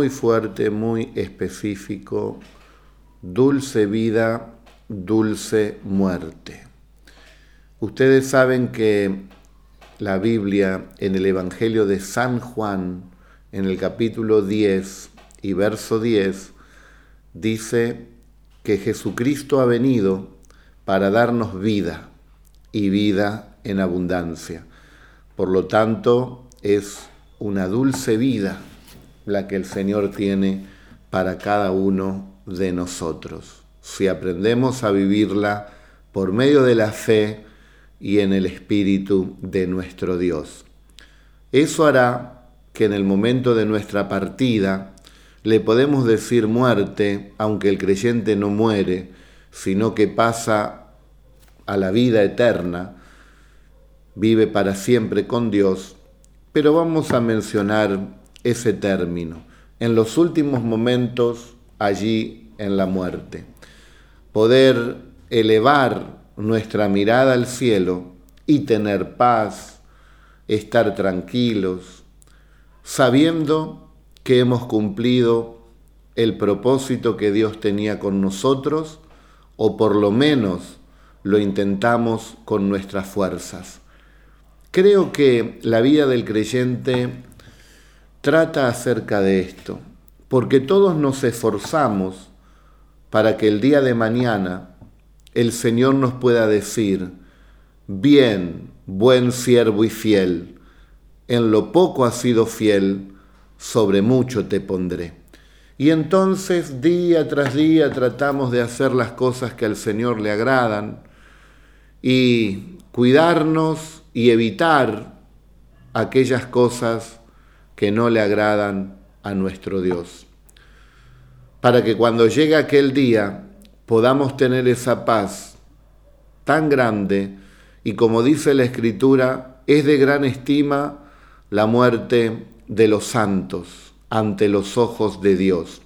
muy fuerte, muy específico, dulce vida, dulce muerte. Ustedes saben que la Biblia en el Evangelio de San Juan, en el capítulo 10 y verso 10, dice que Jesucristo ha venido para darnos vida y vida en abundancia. Por lo tanto, es una dulce vida la que el Señor tiene para cada uno de nosotros. Si aprendemos a vivirla por medio de la fe y en el Espíritu de nuestro Dios. Eso hará que en el momento de nuestra partida le podemos decir muerte, aunque el creyente no muere, sino que pasa a la vida eterna, vive para siempre con Dios, pero vamos a mencionar ese término, en los últimos momentos allí en la muerte. Poder elevar nuestra mirada al cielo y tener paz, estar tranquilos, sabiendo que hemos cumplido el propósito que Dios tenía con nosotros, o por lo menos lo intentamos con nuestras fuerzas. Creo que la vida del creyente trata acerca de esto, porque todos nos esforzamos para que el día de mañana el Señor nos pueda decir, bien, buen siervo y fiel, en lo poco has sido fiel, sobre mucho te pondré. Y entonces día tras día tratamos de hacer las cosas que al Señor le agradan y cuidarnos y evitar aquellas cosas que no le agradan a nuestro Dios. Para que cuando llegue aquel día podamos tener esa paz tan grande y como dice la Escritura, es de gran estima la muerte de los santos ante los ojos de Dios.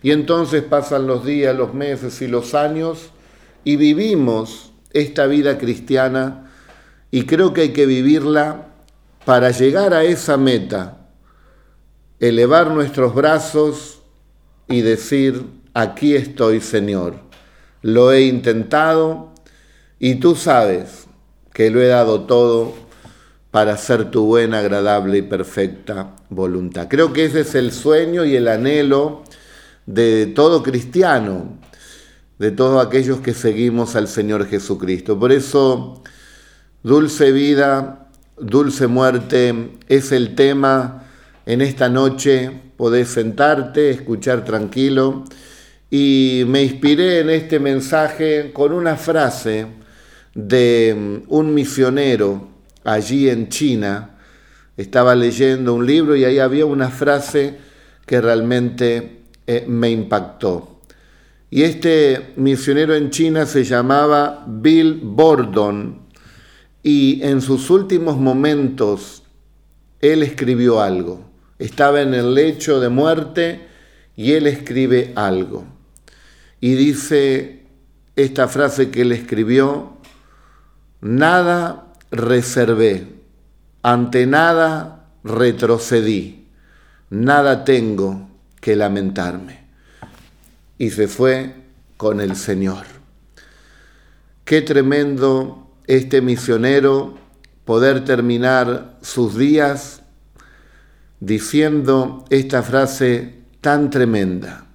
Y entonces pasan los días, los meses y los años y vivimos esta vida cristiana y creo que hay que vivirla para llegar a esa meta elevar nuestros brazos y decir, aquí estoy Señor, lo he intentado y tú sabes que lo he dado todo para hacer tu buena, agradable y perfecta voluntad. Creo que ese es el sueño y el anhelo de todo cristiano, de todos aquellos que seguimos al Señor Jesucristo. Por eso, dulce vida, dulce muerte es el tema en esta noche podés sentarte, escuchar tranquilo. Y me inspiré en este mensaje con una frase de mm, un misionero allí en China. Estaba leyendo un libro y ahí había una frase que realmente eh, me impactó. Y este misionero en China se llamaba Bill Bordon y en sus últimos momentos él escribió algo estaba en el lecho de muerte y él escribe algo. Y dice esta frase que él escribió, nada reservé, ante nada retrocedí, nada tengo que lamentarme. Y se fue con el Señor. Qué tremendo este misionero poder terminar sus días diciendo esta frase tan tremenda.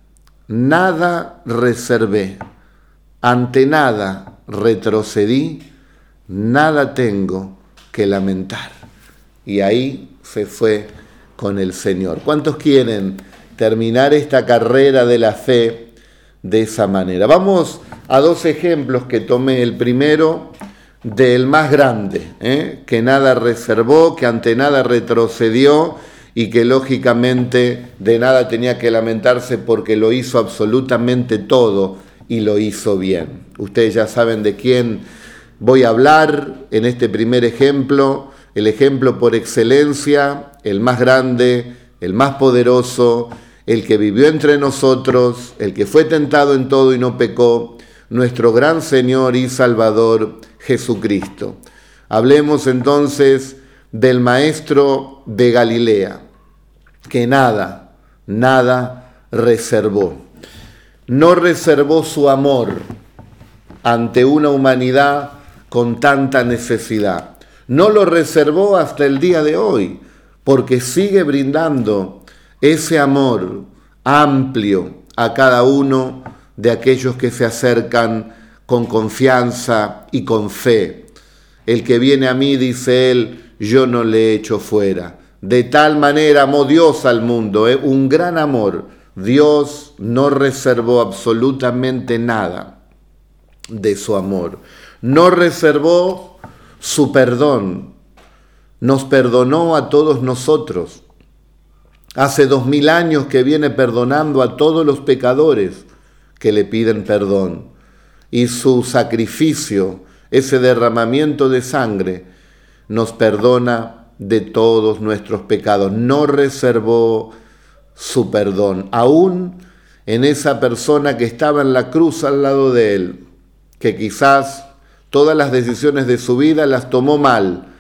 Nada reservé, ante nada retrocedí, nada tengo que lamentar. Y ahí se fue con el Señor. ¿Cuántos quieren terminar esta carrera de la fe de esa manera? Vamos a dos ejemplos que tomé. El primero del más grande, ¿eh? que nada reservó, que ante nada retrocedió y que lógicamente de nada tenía que lamentarse porque lo hizo absolutamente todo y lo hizo bien. Ustedes ya saben de quién voy a hablar en este primer ejemplo, el ejemplo por excelencia, el más grande, el más poderoso, el que vivió entre nosotros, el que fue tentado en todo y no pecó, nuestro gran Señor y Salvador Jesucristo. Hablemos entonces del Maestro de Galilea que nada nada reservó. No reservó su amor ante una humanidad con tanta necesidad. No lo reservó hasta el día de hoy, porque sigue brindando ese amor amplio a cada uno de aquellos que se acercan con confianza y con fe. El que viene a mí, dice él, yo no le echo fuera. De tal manera amó Dios al mundo, ¿eh? un gran amor. Dios no reservó absolutamente nada de su amor. No reservó su perdón. Nos perdonó a todos nosotros. Hace dos mil años que viene perdonando a todos los pecadores que le piden perdón. Y su sacrificio, ese derramamiento de sangre, nos perdona de todos nuestros pecados. No reservó su perdón, aún en esa persona que estaba en la cruz al lado de él, que quizás todas las decisiones de su vida las tomó mal,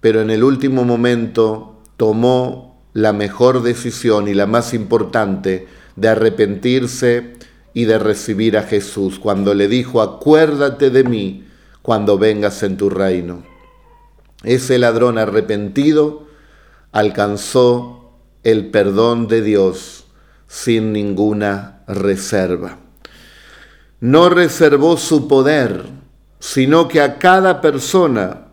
pero en el último momento tomó la mejor decisión y la más importante de arrepentirse y de recibir a Jesús cuando le dijo, acuérdate de mí cuando vengas en tu reino. Ese ladrón arrepentido alcanzó el perdón de Dios sin ninguna reserva. No reservó su poder, sino que a cada persona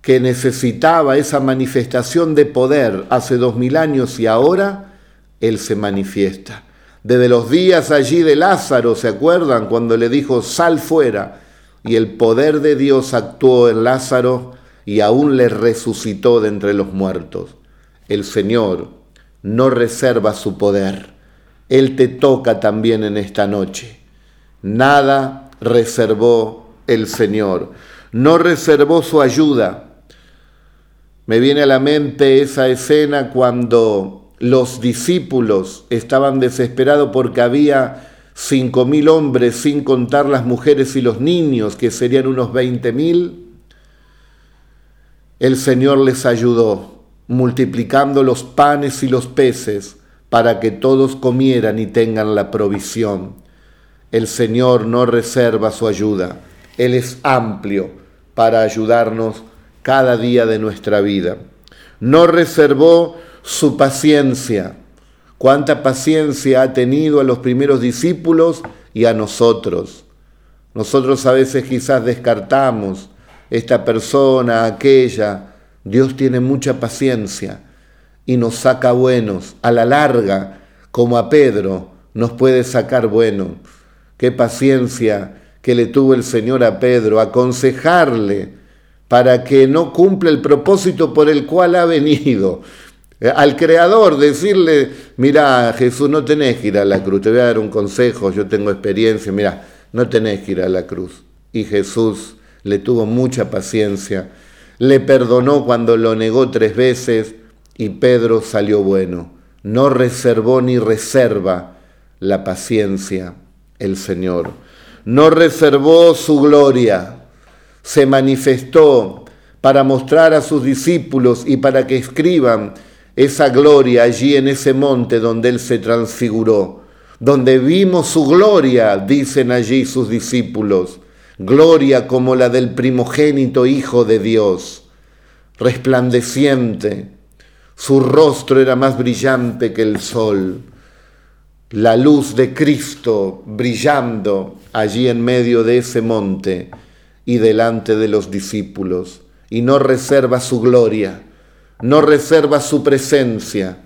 que necesitaba esa manifestación de poder hace dos mil años y ahora, Él se manifiesta. Desde los días allí de Lázaro, ¿se acuerdan? Cuando le dijo, sal fuera, y el poder de Dios actuó en Lázaro y aún le resucitó de entre los muertos. El Señor no reserva su poder. Él te toca también en esta noche. Nada reservó el Señor. No reservó su ayuda. Me viene a la mente esa escena cuando los discípulos estaban desesperados porque había cinco mil hombres, sin contar las mujeres y los niños, que serían unos veinte mil el Señor les ayudó, multiplicando los panes y los peces para que todos comieran y tengan la provisión. El Señor no reserva su ayuda, Él es amplio para ayudarnos cada día de nuestra vida. No reservó su paciencia. Cuánta paciencia ha tenido a los primeros discípulos y a nosotros. Nosotros a veces quizás descartamos esta persona, aquella. Dios tiene mucha paciencia y nos saca buenos. A la larga, como a Pedro, nos puede sacar bueno. Qué paciencia que le tuvo el Señor a Pedro, aconsejarle para que no cumpla el propósito por el cual ha venido. Al Creador decirle, mira Jesús, no tenés que ir a la cruz, te voy a dar un consejo, yo tengo experiencia, mira, no tenés que ir a la cruz. Y Jesús le tuvo mucha paciencia, le perdonó cuando lo negó tres veces y Pedro salió bueno. No reservó ni reserva la paciencia el Señor. No reservó su gloria, se manifestó para mostrar a sus discípulos y para que escriban esa gloria allí en ese monte donde Él se transfiguró, donde vimos su gloria, dicen allí sus discípulos gloria como la del primogénito Hijo de Dios, resplandeciente, su rostro era más brillante que el sol, la luz de Cristo brillando allí en medio de ese monte y delante de los discípulos, y no reserva su gloria, no reserva su presencia,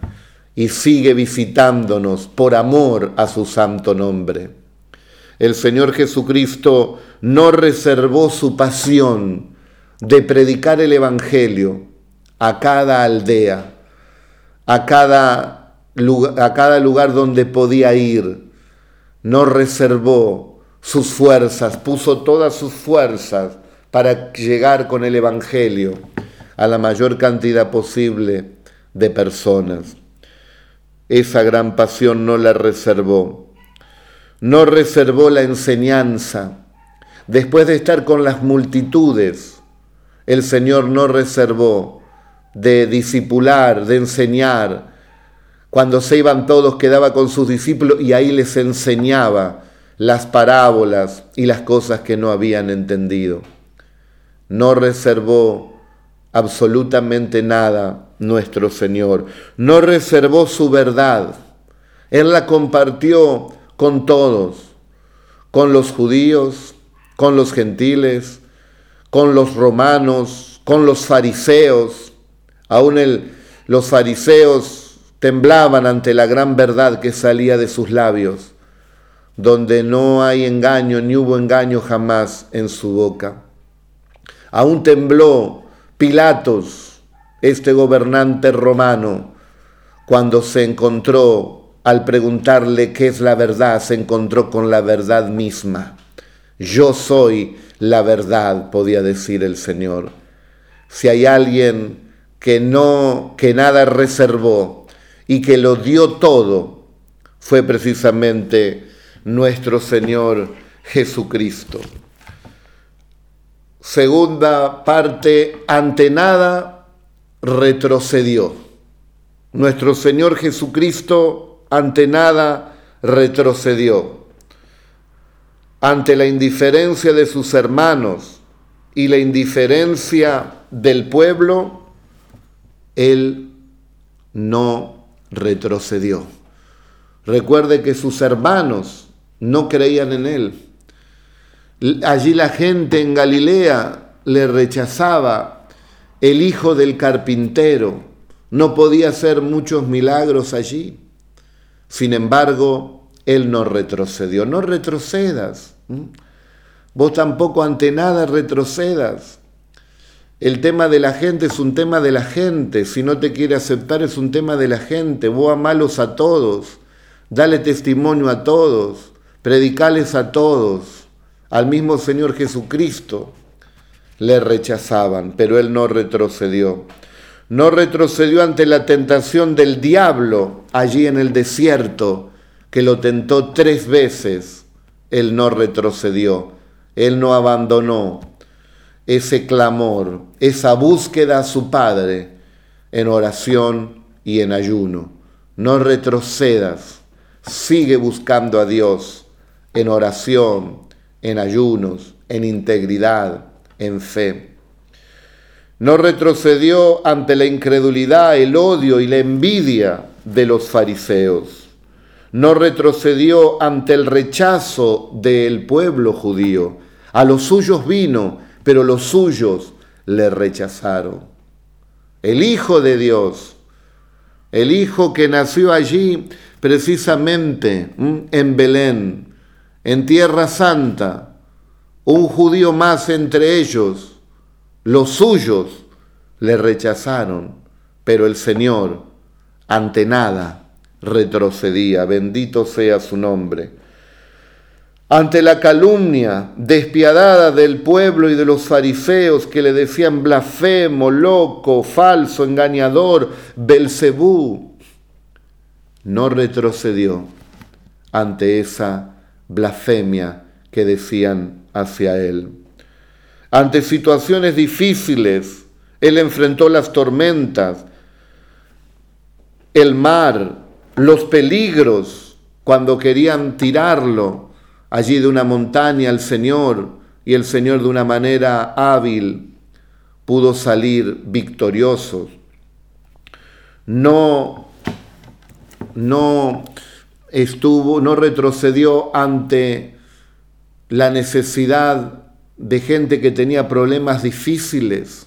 y sigue visitándonos por amor a su santo nombre. El Señor Jesucristo no reservó su pasión de predicar el Evangelio a cada aldea, a cada, lugar, donde podía ir. No reservó sus fuerzas, puso todas sus fuerzas para llegar con el Evangelio a la mayor cantidad posible de personas. Esa gran pasión no la reservó no reservó la enseñanza. Después de estar con las multitudes, el Señor no reservó de disipular, de enseñar. Cuando se iban todos quedaba con sus discípulos y ahí les enseñaba las parábolas y las cosas que no habían entendido. No reservó absolutamente nada nuestro Señor. No reservó su verdad. Él la compartió con todos, con los judíos, con los gentiles, con los romanos, con los fariseos. Aún los fariseos temblaban ante la gran verdad que salía de sus labios, donde no hay engaño ni hubo engaño jamás en su boca. Aún tembló Pilatos, este gobernante romano, cuando se encontró, al preguntarle qué es la verdad, se encontró con la verdad misma. Yo soy la verdad, podía decir el Señor. Si hay alguien que no, que nada reservó y que lo dio todo, fue precisamente nuestro Señor Jesucristo. Segunda parte, ante nada retrocedió. Nuestro Señor Jesucristo ante nada retrocedió ante la indiferencia de sus hermanos y la indiferencia del pueblo, él no retrocedió. Recuerde que sus hermanos no creían en él. Allí la gente en Galilea le rechazaba. El hijo del carpintero no podía hacer muchos milagros allí. Sin embargo, él no retrocedió. No retrocedas. Vos tampoco ante nada retrocedas. El tema de la gente es un tema de la gente. Si no te quiere aceptar es un tema de la gente. Vos amalos a todos. Dale testimonio a todos. Predicales a todos. Al mismo Señor Jesucristo le rechazaban, pero él no retrocedió. No retrocedió ante la tentación del diablo allí en el desierto, que lo tentó tres veces él no retrocedió, Él no abandonó ese clamor, esa búsqueda a su Padre en oración y en ayuno. No retrocedas, sigue buscando a Dios en oración, en ayunos, en integridad, en fe. No retrocedió ante la incredulidad, el odio y la envidia de los fariseos no retrocedió ante el rechazo del pueblo judío. A los suyos vino, pero los suyos le rechazaron. El Hijo de Dios, el Hijo que nació allí precisamente en Belén, en Tierra Santa, un judío más entre ellos, los suyos le rechazaron, pero el Señor, ante nada, retrocedía, bendito sea su nombre. Ante la calumnia despiadada del pueblo y de los fariseos que le decían blasfemo, loco, falso, engañador, Belcebú, no retrocedió ante esa blasfemia que decían hacia él. Ante situaciones difíciles, él enfrentó las tormentas, el mar, los peligros cuando querían tirarlo allí de una montaña al Señor y el Señor de una manera hábil pudo salir victorioso. No, no estuvo, no retrocedió ante la necesidad de gente que tenía problemas difíciles,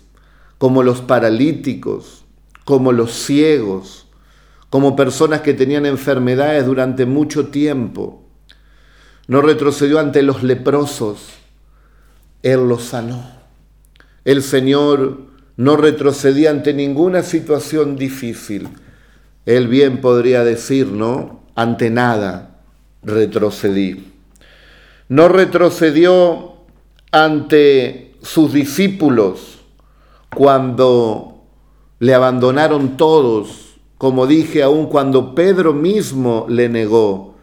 como los paralíticos, como los ciegos, como personas que tenían enfermedades durante mucho tiempo. No retrocedió ante los leprosos, Él los sanó. El Señor no retrocedía ante ninguna situación difícil. Él bien podría decir, ¿no? Ante nada retrocedí. No retrocedió ante sus discípulos cuando le abandonaron todos como dije aún cuando Pedro mismo le negó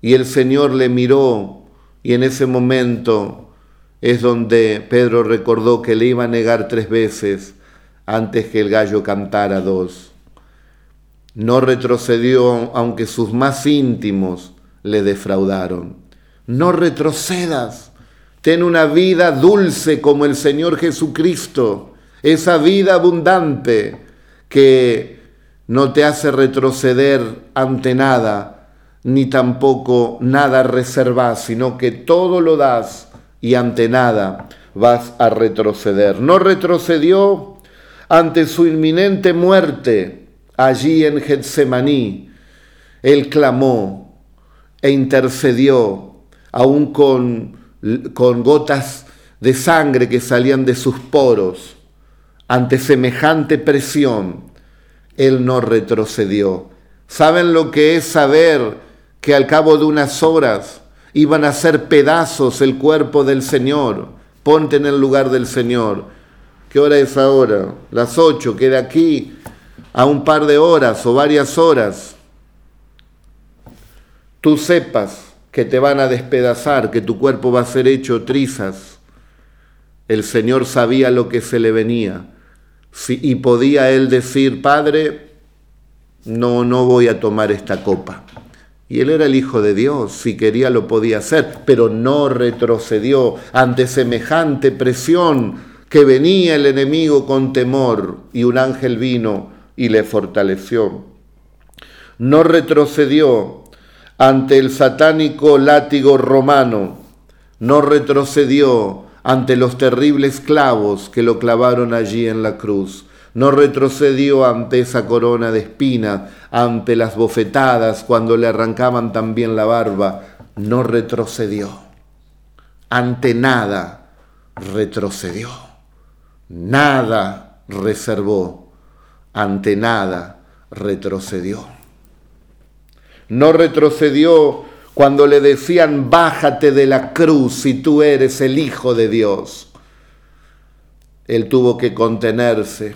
y el Señor le miró y en ese momento es donde Pedro recordó que le iba a negar tres veces antes que el gallo cantara dos. No retrocedió aunque sus más íntimos le defraudaron. No retrocedas. Ten una vida dulce como el Señor Jesucristo. Esa vida abundante que no te hace retroceder ante nada, ni tampoco nada reservas, sino que todo lo das y ante nada vas a retroceder. No retrocedió ante su inminente muerte allí en Getsemaní. Él clamó e intercedió, aún con, con gotas de sangre que salían de sus poros. Ante semejante presión, Él no retrocedió. ¿Saben lo que es saber que al cabo de unas horas iban a ser pedazos el cuerpo del Señor? Ponte en el lugar del Señor. ¿Qué hora es ahora? Las ocho, queda aquí a un par de horas o varias horas. Tú sepas que te van a despedazar, que tu cuerpo va a ser hecho trizas. El Señor sabía lo que se le venía. y podía él decir, Padre, no, no voy a tomar esta copa. Y él era el Hijo de Dios, si quería lo podía hacer, pero no retrocedió ante semejante presión que venía el enemigo con temor y un ángel vino y le fortaleció. No retrocedió ante el satánico látigo romano, no retrocedió ante los terribles clavos que lo clavaron allí en la cruz no retrocedió ante esa corona de espinas, ante las bofetadas cuando le arrancaban también la barba, no retrocedió. Ante nada retrocedió. Nada reservó. Ante nada retrocedió. No retrocedió cuando le decían, bájate de la cruz si tú eres el Hijo de Dios. Él tuvo que contenerse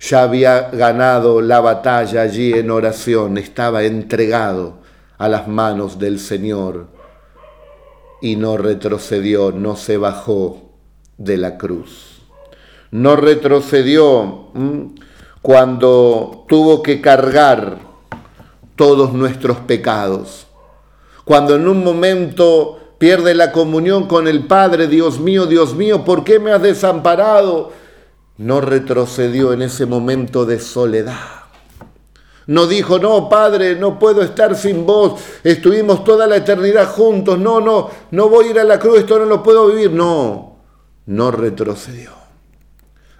ya había ganado la batalla allí en oración, estaba entregado a las manos del Señor y no retrocedió, no se bajó de la cruz. No retrocedió cuando tuvo que cargar todos nuestros pecados. Cuando en un momento pierde la comunión con el Padre, Dios mío, Dios mío, ¿por qué me has desamparado? no retrocedió en ese momento de soledad. No dijo, no, Padre, no puedo estar sin vos, estuvimos toda la eternidad juntos, no, no, no voy a ir a la cruz, esto no lo puedo vivir. No, no retrocedió.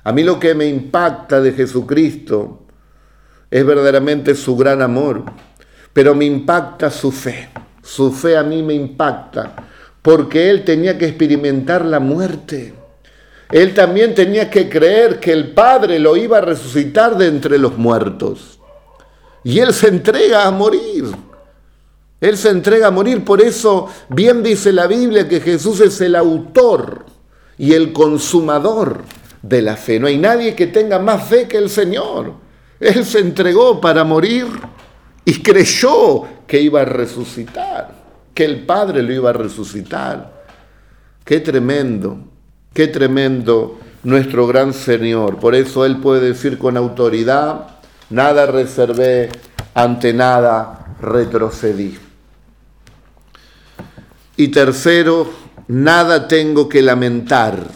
A mí lo que me impacta de Jesucristo es verdaderamente su gran amor, pero me impacta su fe. Su fe a mí me impacta, porque Él tenía que experimentar la muerte. Él también tenía que creer que el Padre lo iba a resucitar de entre los muertos. Y Él se entrega a morir. Él se entrega a morir. Por eso bien dice la Biblia que Jesús es el autor y el consumador de la fe. No hay nadie que tenga más fe que el Señor. Él se entregó para morir y creyó que iba a resucitar, que el Padre lo iba a resucitar. Qué tremendo. Qué tremendo nuestro gran Señor. Por eso Él puede decir con autoridad, nada reservé, ante nada retrocedí. Y tercero, nada tengo que lamentar.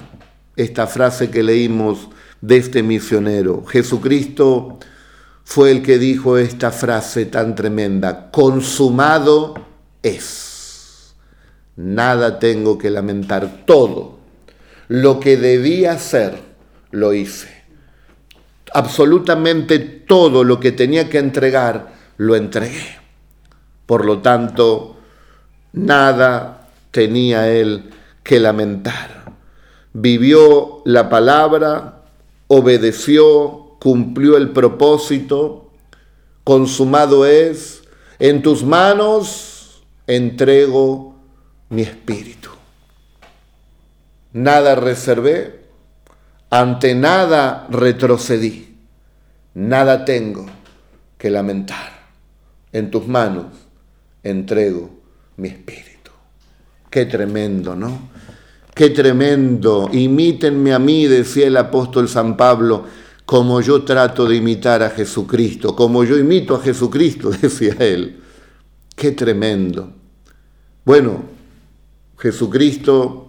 Esta frase que leímos de este misionero. Jesucristo fue el que dijo esta frase tan tremenda, consumado es. Nada tengo que lamentar, todo lo que debía hacer, lo hice. Absolutamente todo lo que tenía que entregar, lo entregué. Por lo tanto, nada tenía él que lamentar. Vivió la palabra, obedeció, cumplió el propósito, consumado es, en tus manos entrego mi espíritu nada reservé, ante nada retrocedí, nada tengo que lamentar. En tus manos entrego mi espíritu. Qué tremendo, ¿no? Qué tremendo. Imítenme a mí, decía el apóstol San Pablo, como yo trato de imitar a Jesucristo, como yo imito a Jesucristo, decía él. Qué tremendo. Bueno, Jesucristo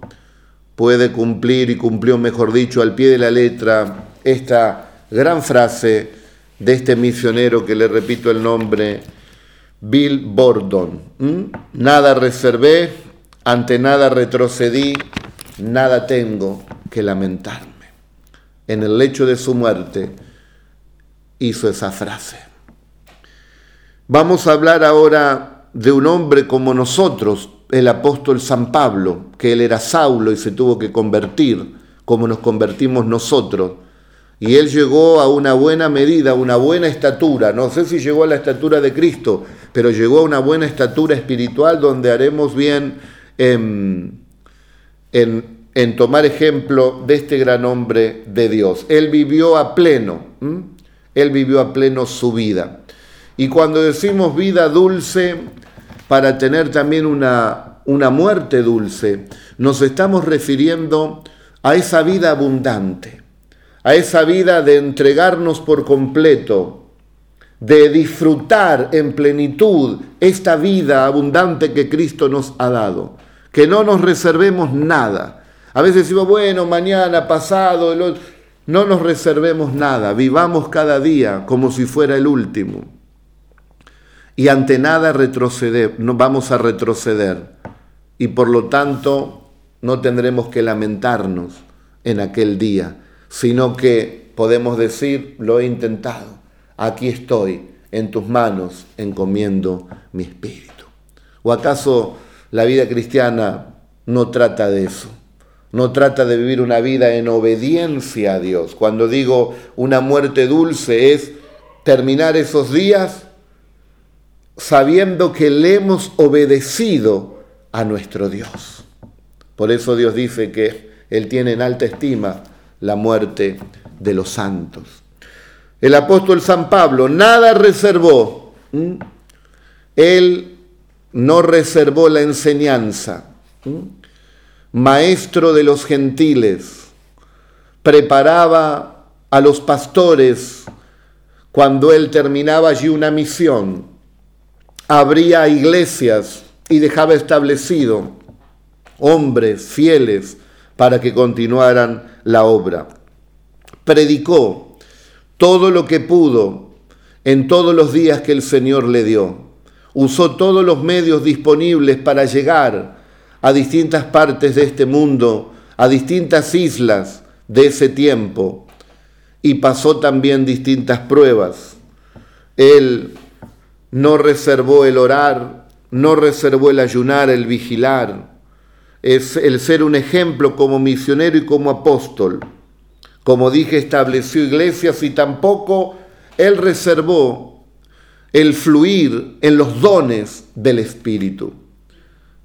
puede cumplir y cumplió, mejor dicho, al pie de la letra esta gran frase de este misionero que le repito el nombre, Bill Bordon. Nada reservé, ante nada retrocedí, nada tengo que lamentarme. En el lecho de su muerte hizo esa frase. Vamos a hablar ahora de un hombre como nosotros, el apóstol San Pablo, que él era Saulo y se tuvo que convertir, como nos convertimos nosotros. Y él llegó a una buena medida, una buena estatura. No sé si llegó a la estatura de Cristo, pero llegó a una buena estatura espiritual donde haremos bien en, en, tomar ejemplo de este gran hombre de Dios. Él vivió a pleno, él vivió a pleno su vida. Y cuando decimos vida dulce, para tener también una, una muerte dulce, nos estamos refiriendo a esa vida abundante, a esa vida de entregarnos por completo, de disfrutar en plenitud esta vida abundante que Cristo nos ha dado, que no nos reservemos nada. A veces decimos, bueno, mañana, pasado, no nos reservemos nada, vivamos cada día como si fuera el último y ante nada retroceder, no vamos a retroceder y por lo tanto no tendremos que lamentarnos en aquel día, sino que podemos decir, lo he intentado, aquí estoy, en tus manos encomiendo mi espíritu. ¿O acaso la vida cristiana no trata de eso? No trata de vivir una vida en obediencia a Dios. Cuando digo una muerte dulce es terminar esos días sabiendo que le hemos obedecido a nuestro Dios. Por eso Dios dice que Él tiene en alta estima la muerte de los santos. El apóstol San Pablo nada reservó. Él no reservó la enseñanza. Maestro de los gentiles, preparaba a los pastores cuando él terminaba allí una misión abría iglesias y dejaba establecido hombres fieles para que continuaran la obra. Predicó todo lo que pudo en todos los días que el Señor le dio. Usó todos los medios disponibles para llegar a distintas partes de este mundo, a distintas islas de ese tiempo, y pasó también distintas pruebas. Él no reservó el orar, no reservó el ayunar, el vigilar, es el ser un ejemplo como misionero y como apóstol. Como dije, estableció iglesias y tampoco él reservó el fluir en los dones del Espíritu.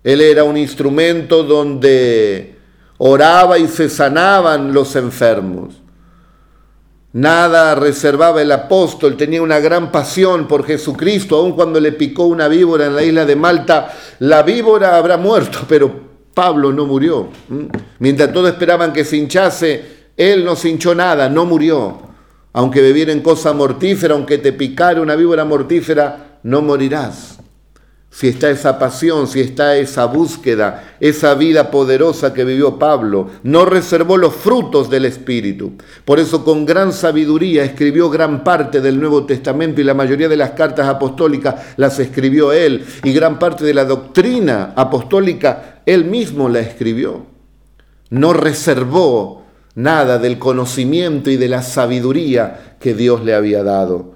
Él era un instrumento donde oraba y se sanaban los enfermos. Nada reservaba el apóstol, tenía una gran pasión por Jesucristo, aun cuando le picó una víbora en la isla de Malta, la víbora habrá muerto, pero Pablo no murió. Mientras todos esperaban que se hinchase, él no se hinchó nada, no murió. Aunque bebiera en cosa mortífera, aunque te picara una víbora mortífera, no morirás si está esa pasión, si está esa búsqueda, esa vida poderosa que vivió Pablo, no reservó los frutos del Espíritu. Por eso con gran sabiduría escribió gran parte del Nuevo Testamento y la mayoría de las cartas apostólicas las escribió él y gran parte de la doctrina apostólica él mismo la escribió. No reservó nada del conocimiento y de la sabiduría que Dios le había dado.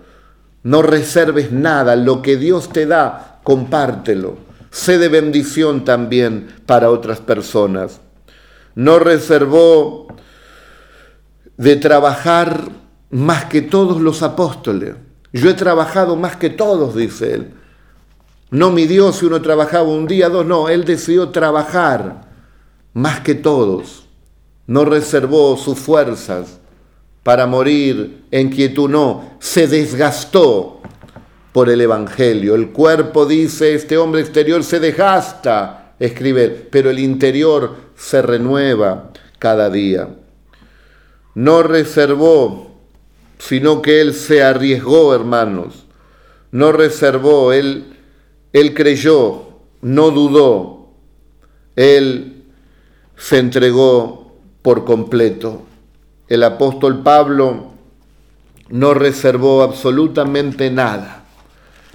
No reserves nada, lo que Dios te da compártelo. Sé de bendición también para otras personas. No reservó de trabajar más que todos los apóstoles. Yo he trabajado más que todos, dice él. No midió si uno trabajaba un día, dos, no, él decidió trabajar más que todos. No reservó sus fuerzas para morir en quietud, no, se desgastó por el Evangelio. El cuerpo dice, este hombre exterior se desgasta, escribe, pero el interior se renueva cada día. No reservó sino que él se arriesgó, hermanos, no reservó, él, él creyó, no dudó, él se entregó por completo. El apóstol Pablo no reservó absolutamente nada,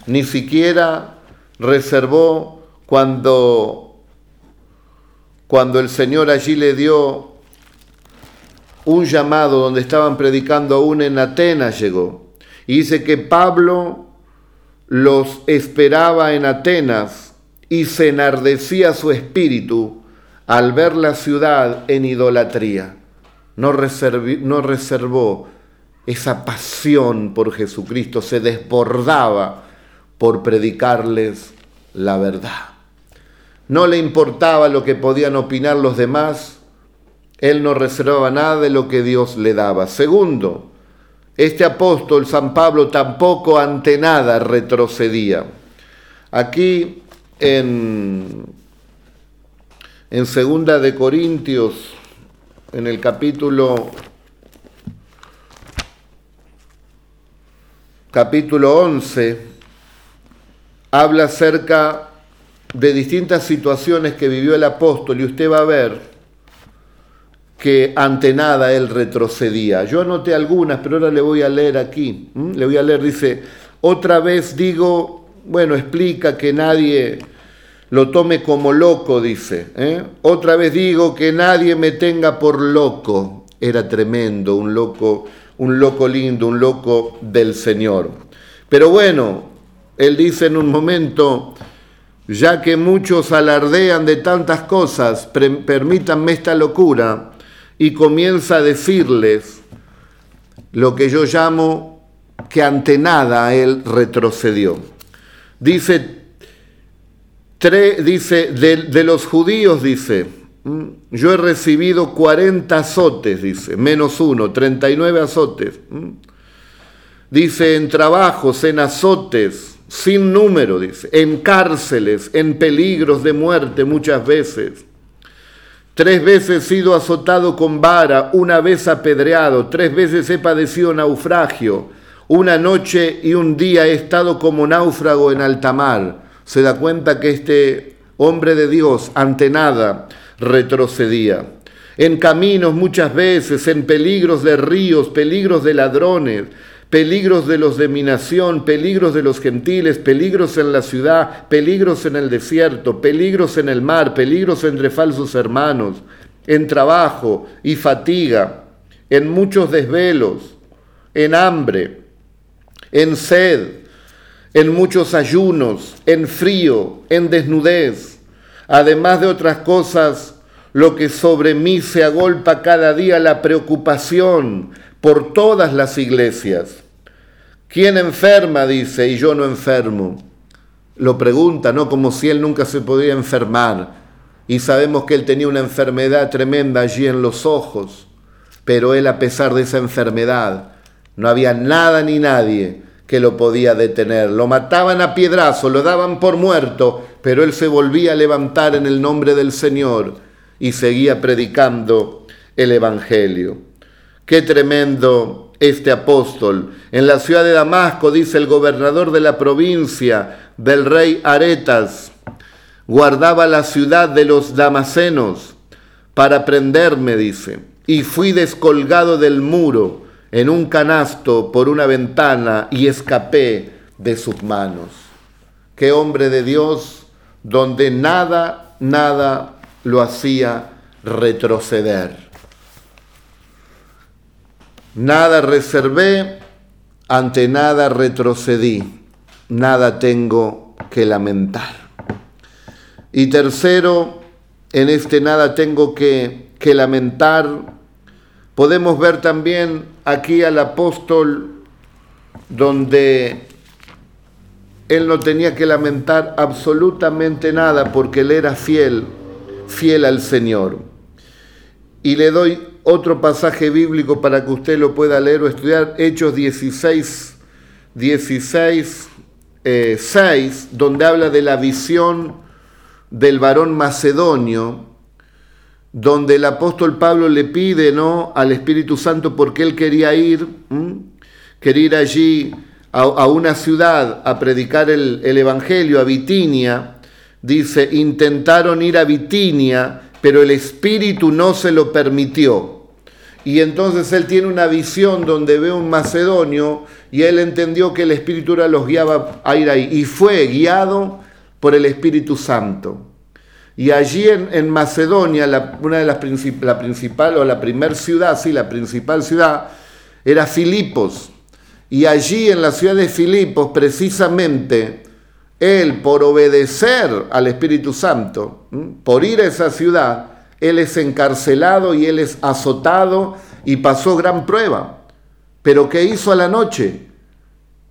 ni siquiera reservó cuando, cuando el Señor allí le dio un llamado donde estaban predicando aún en Atenas llegó. Y dice que Pablo los esperaba en Atenas y se enardecía su espíritu al ver la ciudad en idolatría. No, no reservó esa pasión por Jesucristo, se desbordaba por predicarles la verdad. No le importaba lo que podían opinar los demás, él no reservaba nada de lo que Dios le daba. Segundo, este apóstol San Pablo tampoco ante nada retrocedía. Aquí en, en Segunda de Corintios, en el capítulo capítulo 11, habla acerca de distintas situaciones que vivió el apóstol y usted va a ver que ante nada él retrocedía. Yo anoté algunas, pero ahora le voy a leer aquí. Le voy a leer, dice, otra vez digo, bueno, explica que nadie lo tome como loco, dice. ¿eh? Otra vez digo que nadie me tenga por loco. Era tremendo, un loco, un loco lindo, un loco del Señor. Pero bueno, él dice en un momento, ya que muchos alardean de tantas cosas, permítanme esta locura y comienza a decirles lo que yo llamo que ante nada él retrocedió. Dice, dice de, los judíos, dice, yo he recibido 40 azotes, dice, menos uno, 39 azotes. Dice, en trabajos, en azotes, sin número, dice, en cárceles, en peligros de muerte muchas veces Tres veces he sido azotado con vara, una vez apedreado, tres veces he padecido naufragio, una noche y un día he estado como náufrago en alta mar. Se da cuenta que este hombre de Dios ante nada retrocedía. En caminos muchas veces, en peligros de ríos, peligros de ladrones, peligros de los de mi nación, peligros de los gentiles, peligros en la ciudad, peligros en el desierto, peligros en el mar, peligros entre falsos hermanos, en trabajo y fatiga, en muchos desvelos, en hambre, en sed, en muchos ayunos, en frío, en desnudez, además de otras cosas, lo que sobre mí se agolpa cada día la preocupación, por todas las iglesias. ¿Quién enferma? dice, y yo no enfermo. Lo pregunta, ¿no? Como si él nunca se podía enfermar. Y sabemos que él tenía una enfermedad tremenda allí en los ojos. Pero él, a pesar de esa enfermedad, no había nada ni nadie que lo podía detener. Lo mataban a piedrazo, lo daban por muerto, pero él se volvía a levantar en el nombre del Señor y seguía predicando el Evangelio. Qué tremendo este apóstol. En la ciudad de Damasco, dice el gobernador de la provincia del rey Aretas, guardaba la ciudad de los damasenos para prenderme, dice, y fui descolgado del muro en un canasto por una ventana y escapé de sus manos. Qué hombre de Dios, donde nada, nada lo hacía retroceder. Nada reservé, ante nada retrocedí, nada tengo que lamentar. Y tercero, en este nada tengo que, que lamentar, podemos ver también aquí al apóstol donde él no tenía que lamentar absolutamente nada porque él era fiel, fiel al Señor. Y le doy otro pasaje bíblico para que usted lo pueda leer o estudiar, Hechos 16, 16, 6, donde habla de la visión del varón macedonio, donde el apóstol Pablo le pide ¿no? al Espíritu Santo porque él quería ir, quería ir allí a, una ciudad a predicar el, el Evangelio, a Bitinia, dice, intentaron ir a Bitinia, pero el Espíritu no se lo permitió. Y entonces él tiene una visión donde ve un macedonio y él entendió que el Espíritu era los guiaba a ir ahí. Y fue guiado por el Espíritu Santo. Y allí en, Macedonia, la, una de las la principal o la primera ciudad, sí, la principal ciudad, era Filipos. Y allí en la ciudad de Filipos, precisamente, él, por obedecer al Espíritu Santo, por ir a esa ciudad, él es encarcelado y él es azotado y pasó gran prueba. Pero ¿qué hizo a la noche?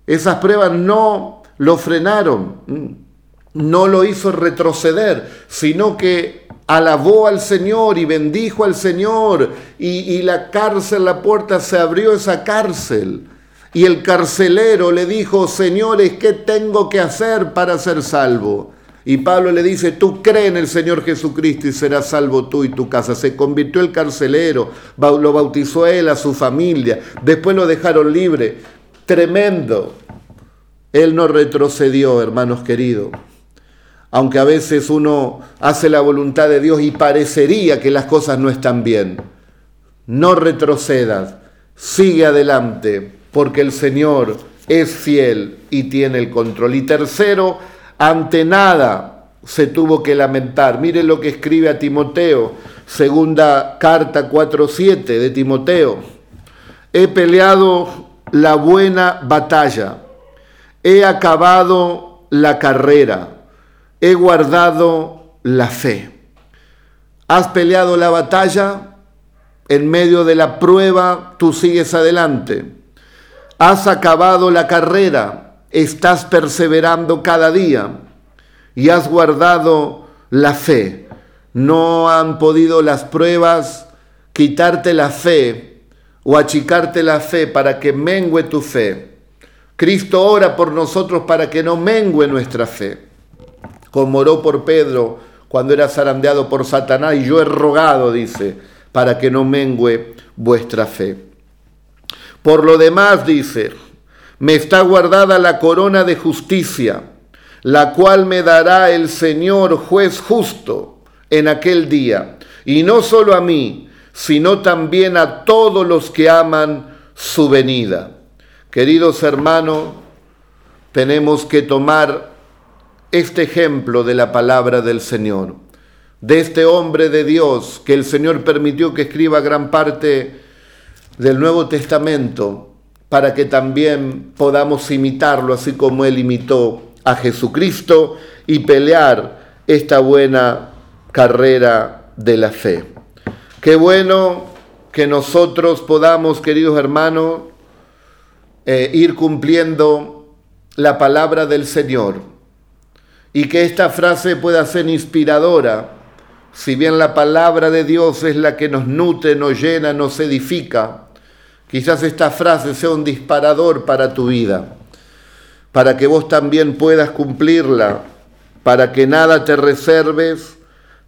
Esas pruebas no lo frenaron no lo hizo retroceder, sino que alabó al Señor y bendijo al Señor y, la cárcel, la puerta se abrió esa cárcel. Y el carcelero le dijo, señores, ¿qué tengo que hacer para ser salvo? Y Pablo le dice, tú cree en el Señor Jesucristo y serás salvo tú y tu casa. Se convirtió el carcelero, lo bautizó él, a su familia, después lo dejaron libre. Tremendo. Él no retrocedió, hermanos queridos aunque a veces uno hace la voluntad de Dios y parecería que las cosas no están bien. No retrocedas, sigue adelante, porque el Señor es fiel y tiene el control. Y tercero, ante nada se tuvo que lamentar. Mire lo que escribe a Timoteo, segunda carta 4.7 de Timoteo. He peleado la buena batalla, he acabado la carrera he guardado la fe. Has peleado la batalla, en medio de la prueba tú sigues adelante. Has acabado la carrera, estás perseverando cada día y has guardado la fe. No han podido las pruebas quitarte la fe o achicarte la fe para que mengue tu fe. Cristo ora por nosotros para que no mengue nuestra fe como oró por Pedro cuando era zarandeado por Satanás, y yo he rogado, dice, para que no mengüe vuestra fe. Por lo demás, dice, me está guardada la corona de justicia, la cual me dará el Señor juez justo en aquel día, y no solo a mí, sino también a todos los que aman su venida. Queridos hermanos, tenemos que tomar este ejemplo de la palabra del Señor, de este hombre de Dios que el Señor permitió que escriba gran parte del Nuevo Testamento para que también podamos imitarlo así como él imitó a Jesucristo y pelear esta buena carrera de la fe. Qué bueno que nosotros podamos, queridos hermanos, eh, ir cumpliendo la palabra del Señor y que esta frase pueda ser inspiradora. Si bien la palabra de Dios es la que nos nutre, nos llena, nos edifica, quizás esta frase sea un disparador para tu vida, para que vos también puedas cumplirla, para que nada te reserves,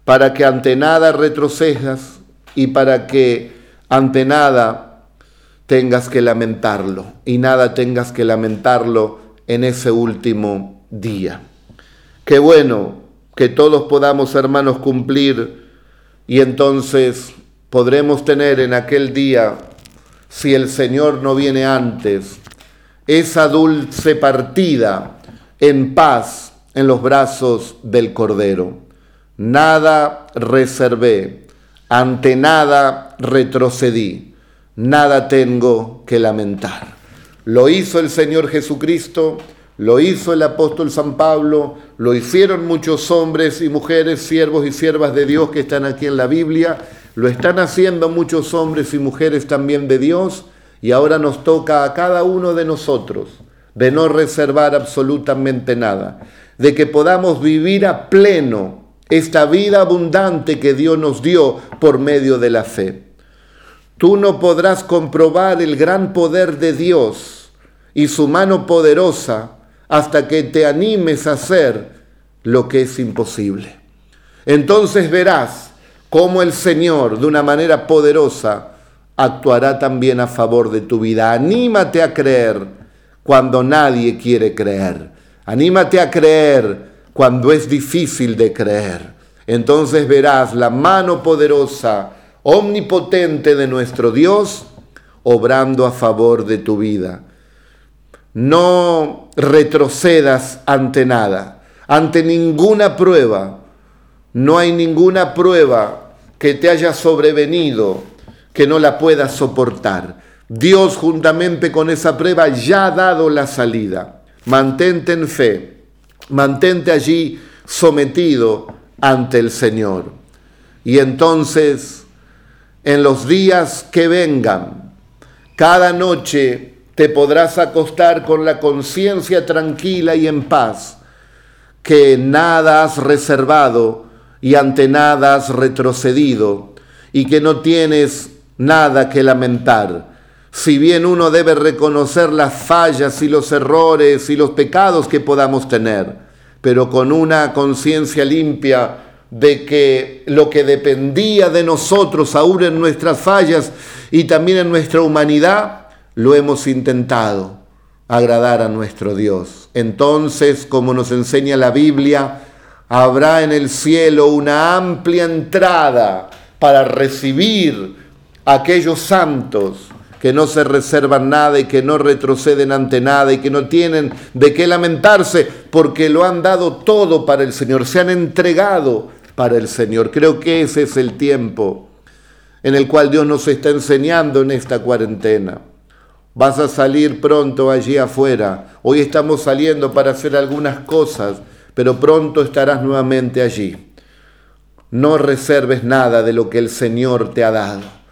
para que ante nada retrocedas y para que ante nada tengas que lamentarlo y nada tengas que lamentarlo en ese último día. Qué bueno que todos podamos, hermanos, cumplir y entonces podremos tener en aquel día, si el Señor no viene antes, esa dulce partida en paz en los brazos del Cordero. Nada reservé, ante nada retrocedí, nada tengo que lamentar. Lo hizo el Señor Jesucristo lo hizo el apóstol San Pablo, lo hicieron muchos hombres y mujeres, siervos y siervas de Dios que están aquí en la Biblia, lo están haciendo muchos hombres y mujeres también de Dios y ahora nos toca a cada uno de nosotros de no reservar absolutamente nada, de que podamos vivir a pleno esta vida abundante que Dios nos dio por medio de la fe. Tú no podrás comprobar el gran poder de Dios y su mano poderosa hasta que te animes a hacer lo que es imposible. Entonces verás cómo el Señor, de una manera poderosa, actuará también a favor de tu vida. Anímate a creer cuando nadie quiere creer. Anímate a creer cuando es difícil de creer. Entonces verás la mano poderosa, omnipotente de nuestro Dios, obrando a favor de tu vida. No retrocedas ante nada, ante ninguna prueba. No hay ninguna prueba que te haya sobrevenido que no la puedas soportar. Dios juntamente con esa prueba ya ha dado la salida. Mantente en fe, mantente allí sometido ante el Señor. Y entonces, en los días que vengan, cada noche te podrás acostar con la conciencia tranquila y en paz, que nada has reservado y ante nada has retrocedido, y que no tienes nada que lamentar. Si bien uno debe reconocer las fallas y los errores y los pecados que podamos tener, pero con una conciencia limpia de que lo que dependía de nosotros, aún en nuestras fallas y también en nuestra humanidad, lo hemos intentado agradar a nuestro Dios. Entonces, como nos enseña la Biblia, habrá en el cielo una amplia entrada para recibir aquellos santos que no se reservan nada y que no retroceden ante nada y que no tienen de qué lamentarse porque lo han dado todo para el Señor, se han entregado para el Señor. Creo que ese es el tiempo en el cual Dios nos está enseñando en esta cuarentena. Vas a salir pronto allí afuera. Hoy estamos saliendo para hacer algunas cosas, pero pronto estarás nuevamente allí. No reserves nada de lo que el Señor te ha dado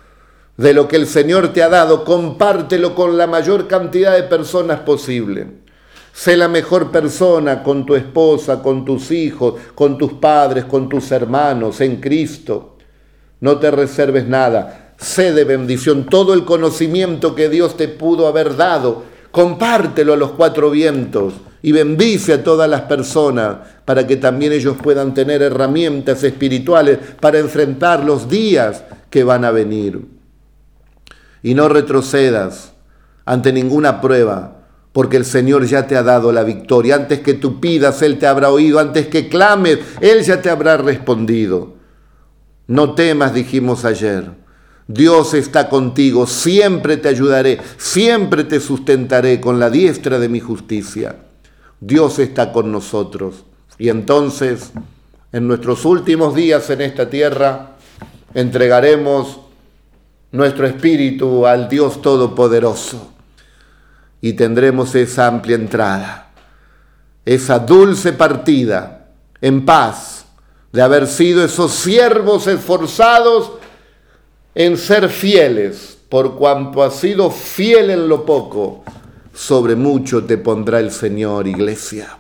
de lo que el Señor te ha dado, compártelo con la mayor cantidad de personas posible. Sé la mejor persona con tu esposa, con tus hijos, con tus padres, con tus hermanos en Cristo. No te reserves nada. Sé de bendición todo el conocimiento que Dios te pudo haber dado. Compártelo a los cuatro vientos y bendice a todas las personas para que también ellos puedan tener herramientas espirituales para enfrentar los días que van a venir y no retrocedas ante ninguna prueba, porque el Señor ya te ha dado la victoria. Antes que tú pidas, Él te habrá oído. Antes que clames, Él ya te habrá respondido. No temas, dijimos ayer. Dios está contigo, siempre te ayudaré, siempre te sustentaré con la diestra de mi justicia. Dios está con nosotros. Y entonces, en nuestros últimos días en esta tierra, entregaremos nuestro espíritu al Dios Todopoderoso y tendremos esa amplia entrada, esa dulce partida en paz de haber sido esos siervos esforzados en ser fieles, por cuanto has sido fiel en lo poco, sobre mucho te pondrá el Señor, iglesia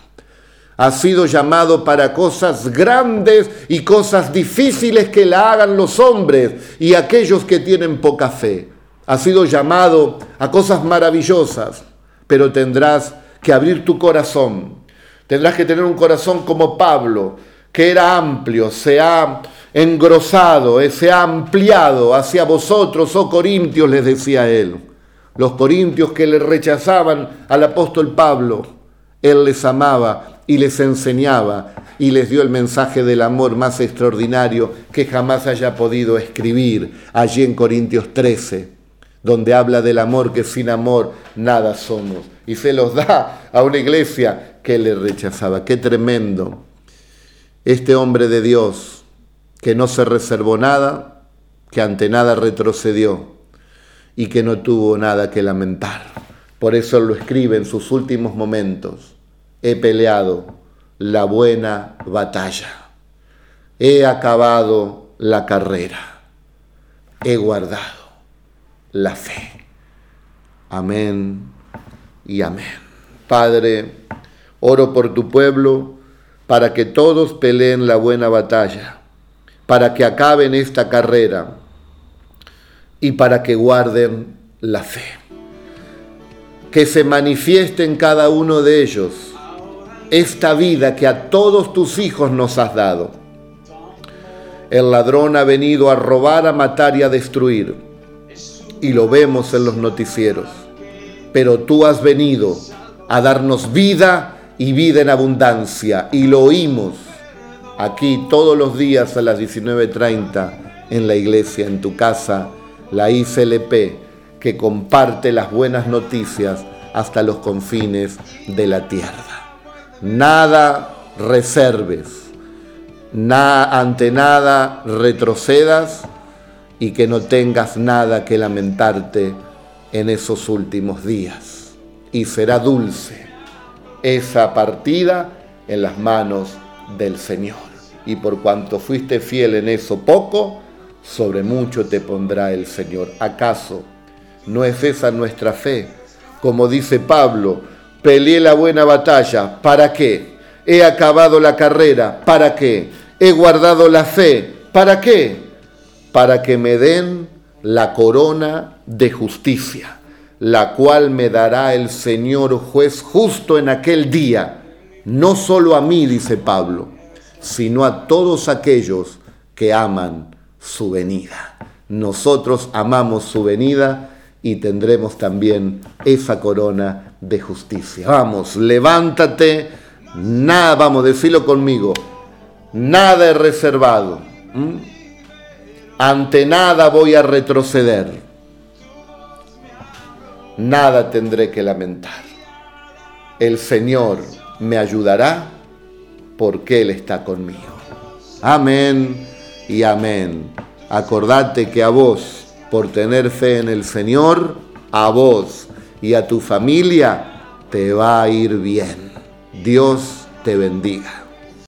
ha sido llamado para cosas grandes y cosas difíciles que la hagan los hombres y aquellos que tienen poca fe. Ha sido llamado a cosas maravillosas, pero tendrás que abrir tu corazón. Tendrás que tener un corazón como Pablo, que era amplio, se engrosado, eh, se ha ampliado hacia vosotros, oh Corintios, les decía él. Los corintios que le rechazaban al apóstol Pablo, él les amaba y les enseñaba y les dio el mensaje del amor más extraordinario que jamás haya podido escribir allí en Corintios 13, donde habla del amor que sin amor nada somos. Y se los da a una iglesia que le rechazaba. Qué tremendo. Este hombre de Dios que no se reservó nada, que ante nada retrocedió y que no tuvo nada que lamentar. Por eso lo escribe en sus últimos momentos he peleado la buena batalla, he acabado la carrera, he guardado la fe. Amén y amén. Padre, oro por tu pueblo para que todos peleen la buena batalla, para que acaben esta carrera y para que guarden la fe. Que se manifieste en cada uno de ellos esta vida que a todos tus hijos nos has dado. El ladrón ha venido a robar, a matar y a destruir. y lo vemos en los noticieros. Pero tú has venido a darnos vida y vida en abundancia y lo oímos aquí todos los días a las 19.30 en la iglesia, en tu casa, la ICLP, que comparte las buenas noticias hasta los confines de la tierra. Nada reserves, ante nada retrocedas y que no tengas nada que lamentarte en esos últimos días. Y será dulce esa partida en las manos del Señor y por cuanto fuiste fiel en eso poco, sobre mucho te pondrá el Señor. ¿Acaso no es esa nuestra fe? Como dice Pablo, peleé la buena batalla, ¿para qué? He acabado la carrera, ¿para qué? He guardado la fe, ¿para qué? Para que me den la corona de justicia, la cual me dará el Señor juez justo en aquel día, no solo a mí, dice Pablo, sino a todos aquellos que aman su venida. Nosotros amamos su venida y tendremos también esa corona de justicia. Vamos, levántate, nada, vamos, decirlo conmigo, nada es reservado. Ante nada voy a retroceder. Nada tendré que lamentar. El Señor me ayudará porque Él está conmigo. Amén y amén. Acordate que a vos, por tener fe en el Señor, a vos y a tu familia te va a ir bien. Dios te bendiga.